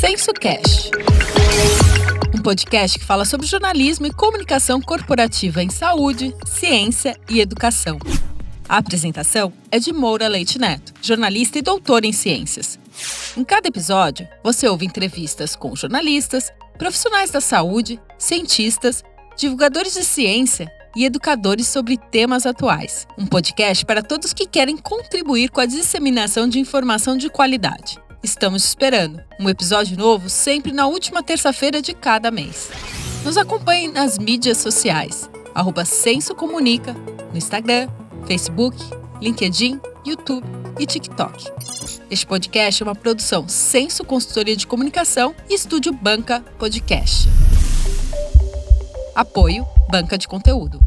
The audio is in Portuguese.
Censo Cash. Um podcast que fala sobre jornalismo e comunicação corporativa em saúde, ciência e educação. A apresentação é de Moura Leite Neto, jornalista e doutor em ciências. Em cada episódio, você ouve entrevistas com jornalistas, profissionais da saúde, cientistas, divulgadores de ciência e educadores sobre temas atuais. Um podcast para todos que querem contribuir com a disseminação de informação de qualidade. Estamos esperando um episódio novo sempre na última terça-feira de cada mês. Nos acompanhe nas mídias sociais, arroba Senso Comunica, no Instagram, Facebook, LinkedIn, YouTube e TikTok. Este podcast é uma produção Senso Consultoria de Comunicação e Estúdio Banca Podcast. Apoio Banca de Conteúdo.